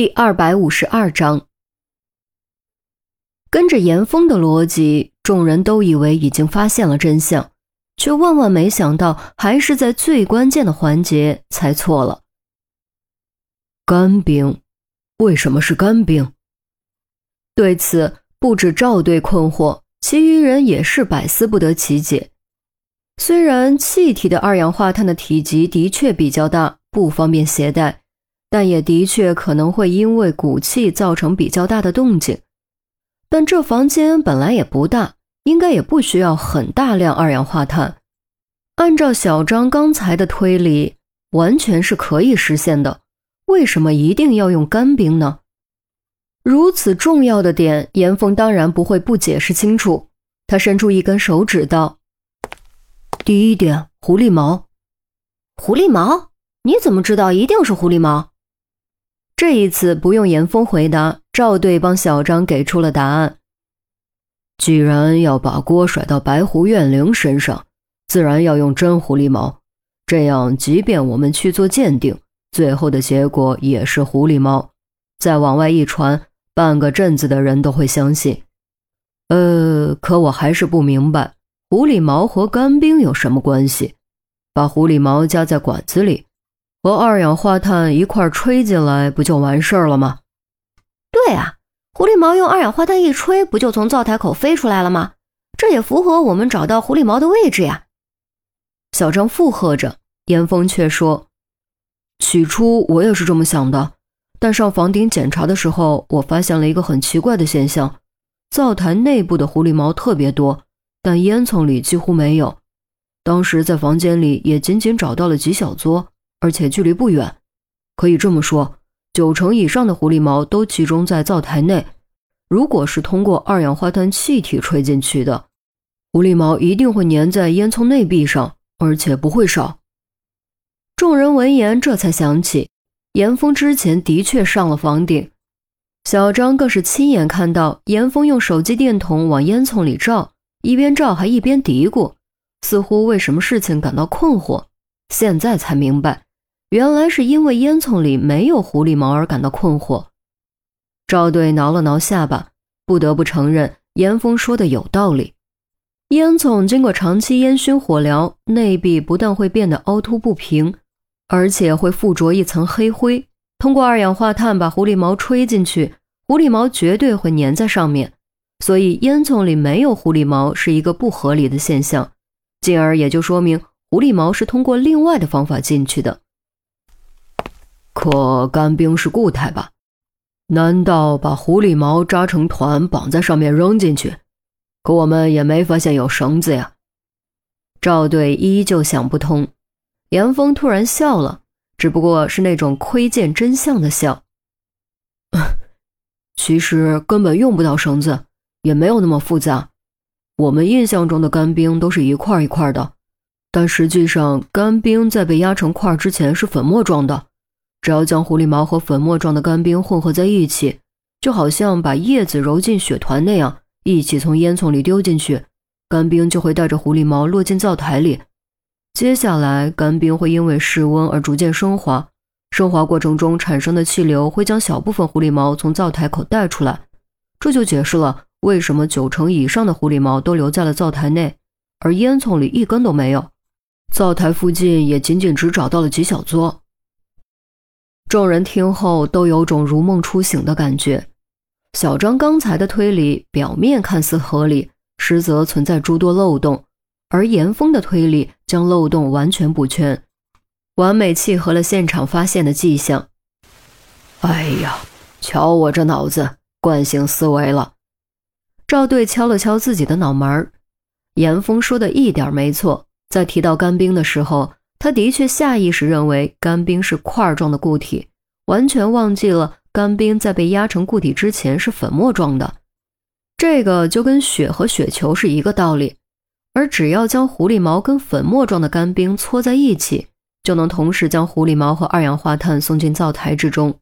第二百五十二章，跟着严峰的逻辑，众人都以为已经发现了真相，却万万没想到，还是在最关键的环节猜错了。干冰，为什么是干冰？对此，不止赵队困惑，其余人也是百思不得其解。虽然气体的二氧化碳的体积的确比较大，不方便携带。但也的确可能会因为鼓气造成比较大的动静，但这房间本来也不大，应该也不需要很大量二氧化碳。按照小张刚才的推理，完全是可以实现的。为什么一定要用干冰呢？如此重要的点，严峰当然不会不解释清楚。他伸出一根手指道：“第一点，狐狸毛。狐狸毛？你怎么知道一定是狐狸毛？”这一次不用严峰回答，赵队帮小张给出了答案。既然要把锅甩到白狐怨灵身上，自然要用真狐狸毛，这样即便我们去做鉴定，最后的结果也是狐狸毛。再往外一传，半个镇子的人都会相信。呃，可我还是不明白，狐狸毛和干冰有什么关系？把狐狸毛夹在管子里。和二氧化碳一块吹进来，不就完事儿了吗？对啊，狐狸毛用二氧化碳一吹，不就从灶台口飞出来了吗？这也符合我们找到狐狸毛的位置呀。小张附和着，严峰却说：“起初我也是这么想的，但上房顶检查的时候，我发现了一个很奇怪的现象：灶台内部的狐狸毛特别多，但烟囱里几乎没有。当时在房间里也仅仅找到了几小撮。”而且距离不远，可以这么说，九成以上的狐狸毛都集中在灶台内。如果是通过二氧化碳气体吹进去的，狐狸毛一定会粘在烟囱内壁上，而且不会少。众人闻言这才想起，严峰之前的确上了房顶。小张更是亲眼看到严峰用手机电筒往烟囱里照，一边照还一边嘀咕，似乎为什么事情感到困惑。现在才明白。原来是因为烟囱里没有狐狸毛而感到困惑。赵队挠了挠下巴，不得不承认严峰说的有道理。烟囱经过长期烟熏火燎，内壁不但会变得凹凸不平，而且会附着一层黑灰。通过二氧化碳把狐狸毛吹进去，狐狸毛绝对会粘在上面。所以烟囱里没有狐狸毛是一个不合理的现象，进而也就说明狐狸毛是通过另外的方法进去的。可干冰是固态吧？难道把狐狸毛扎成团绑在上面扔进去？可我们也没发现有绳子呀。赵队依旧想不通。严峰突然笑了，只不过是那种窥见真相的笑。其实根本用不到绳子，也没有那么复杂。我们印象中的干冰都是一块一块的，但实际上干冰在被压成块之前是粉末状的。只要将狐狸毛和粉末状的干冰混合在一起，就好像把叶子揉进雪团那样，一起从烟囱里丢进去，干冰就会带着狐狸毛落进灶台里。接下来，干冰会因为室温而逐渐升华，升华过程中产生的气流会将小部分狐狸毛从灶台口带出来。这就解释了为什么九成以上的狐狸毛都留在了灶台内，而烟囱里一根都没有，灶台附近也仅仅只找到了几小撮。众人听后都有种如梦初醒的感觉。小张刚才的推理表面看似合理，实则存在诸多漏洞，而严峰的推理将漏洞完全补全，完美契合了现场发现的迹象。哎呀，瞧我这脑子，惯性思维了。赵队敲了敲自己的脑门儿。严峰说的一点没错，在提到干冰的时候。他的确下意识认为干冰是块状的固体，完全忘记了干冰在被压成固体之前是粉末状的。这个就跟雪和雪球是一个道理。而只要将狐狸毛跟粉末状的干冰搓在一起，就能同时将狐狸毛和二氧化碳送进灶台之中。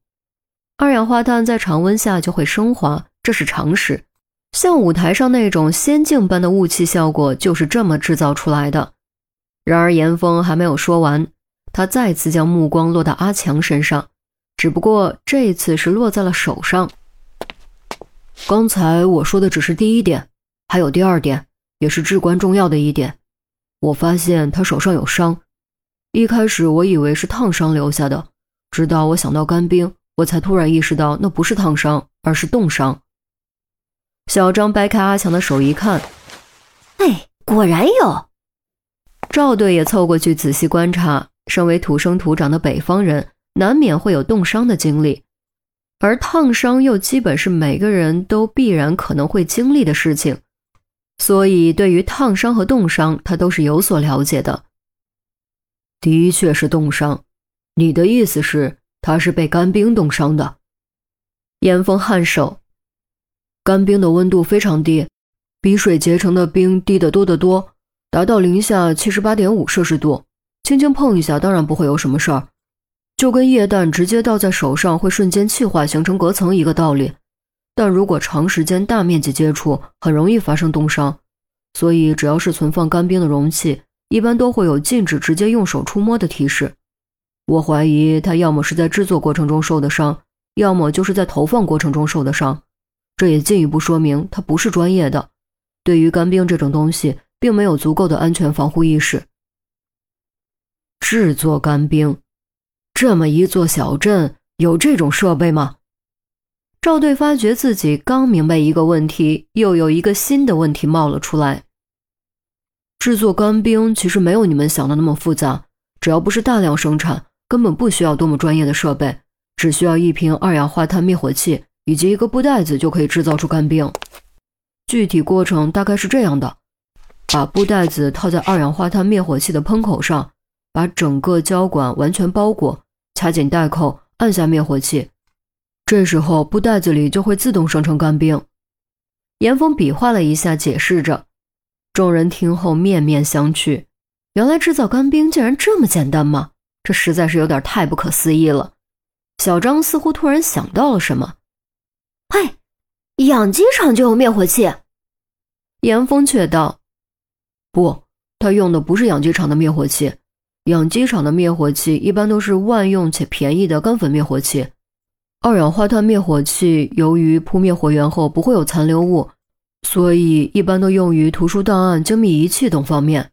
二氧化碳在常温下就会升华，这是常识。像舞台上那种仙境般的雾气效果，就是这么制造出来的。然而严峰还没有说完，他再次将目光落到阿强身上，只不过这次是落在了手上。刚才我说的只是第一点，还有第二点，也是至关重要的一点。我发现他手上有伤，一开始我以为是烫伤留下的，直到我想到干冰，我才突然意识到那不是烫伤，而是冻伤。小张掰开阿强的手一看，哎，果然有。赵队也凑过去仔细观察，身为土生土长的北方人，难免会有冻伤的经历，而烫伤又基本是每个人都必然可能会经历的事情。所以，对于烫伤和冻伤，他都是有所了解的。的确是冻伤，你的意思是他是被干冰冻伤的？严峰颔首。干冰的温度非常低，比水结成的冰低得多得多，达到零下七十八点五摄氏度。轻轻碰一下，当然不会有什么事儿，就跟液氮直接倒在手上会瞬间气化形成隔层一个道理。但如果长时间大面积接触，很容易发生冻伤，所以只要是存放干冰的容器，一般都会有禁止直接用手触摸的提示。我怀疑他要么是在制作过程中受的伤，要么就是在投放过程中受的伤。这也进一步说明他不是专业的，对于干冰这种东西，并没有足够的安全防护意识。制作干冰，这么一座小镇有这种设备吗？赵队发觉自己刚明白一个问题，又有一个新的问题冒了出来。制作干冰其实没有你们想的那么复杂，只要不是大量生产，根本不需要多么专业的设备，只需要一瓶二氧化碳灭火器以及一个布袋子就可以制造出干冰。具体过程大概是这样的：把布袋子套在二氧化碳灭火器的喷口上，把整个胶管完全包裹，掐紧带扣，按下灭火器。这时候布袋子里就会自动生成干冰。严峰比划了一下，解释着。众人听后面面相觑。原来制造干冰竟然这么简单吗？这实在是有点太不可思议了。小张似乎突然想到了什么：“嘿，养鸡场就有灭火器。”严峰却道：“不，他用的不是养鸡场的灭火器。养鸡场的灭火器一般都是万用且便宜的干粉灭火器。”二氧化碳灭火器由于扑灭火源后不会有残留物，所以一般都用于图书档案、精密仪器等方面。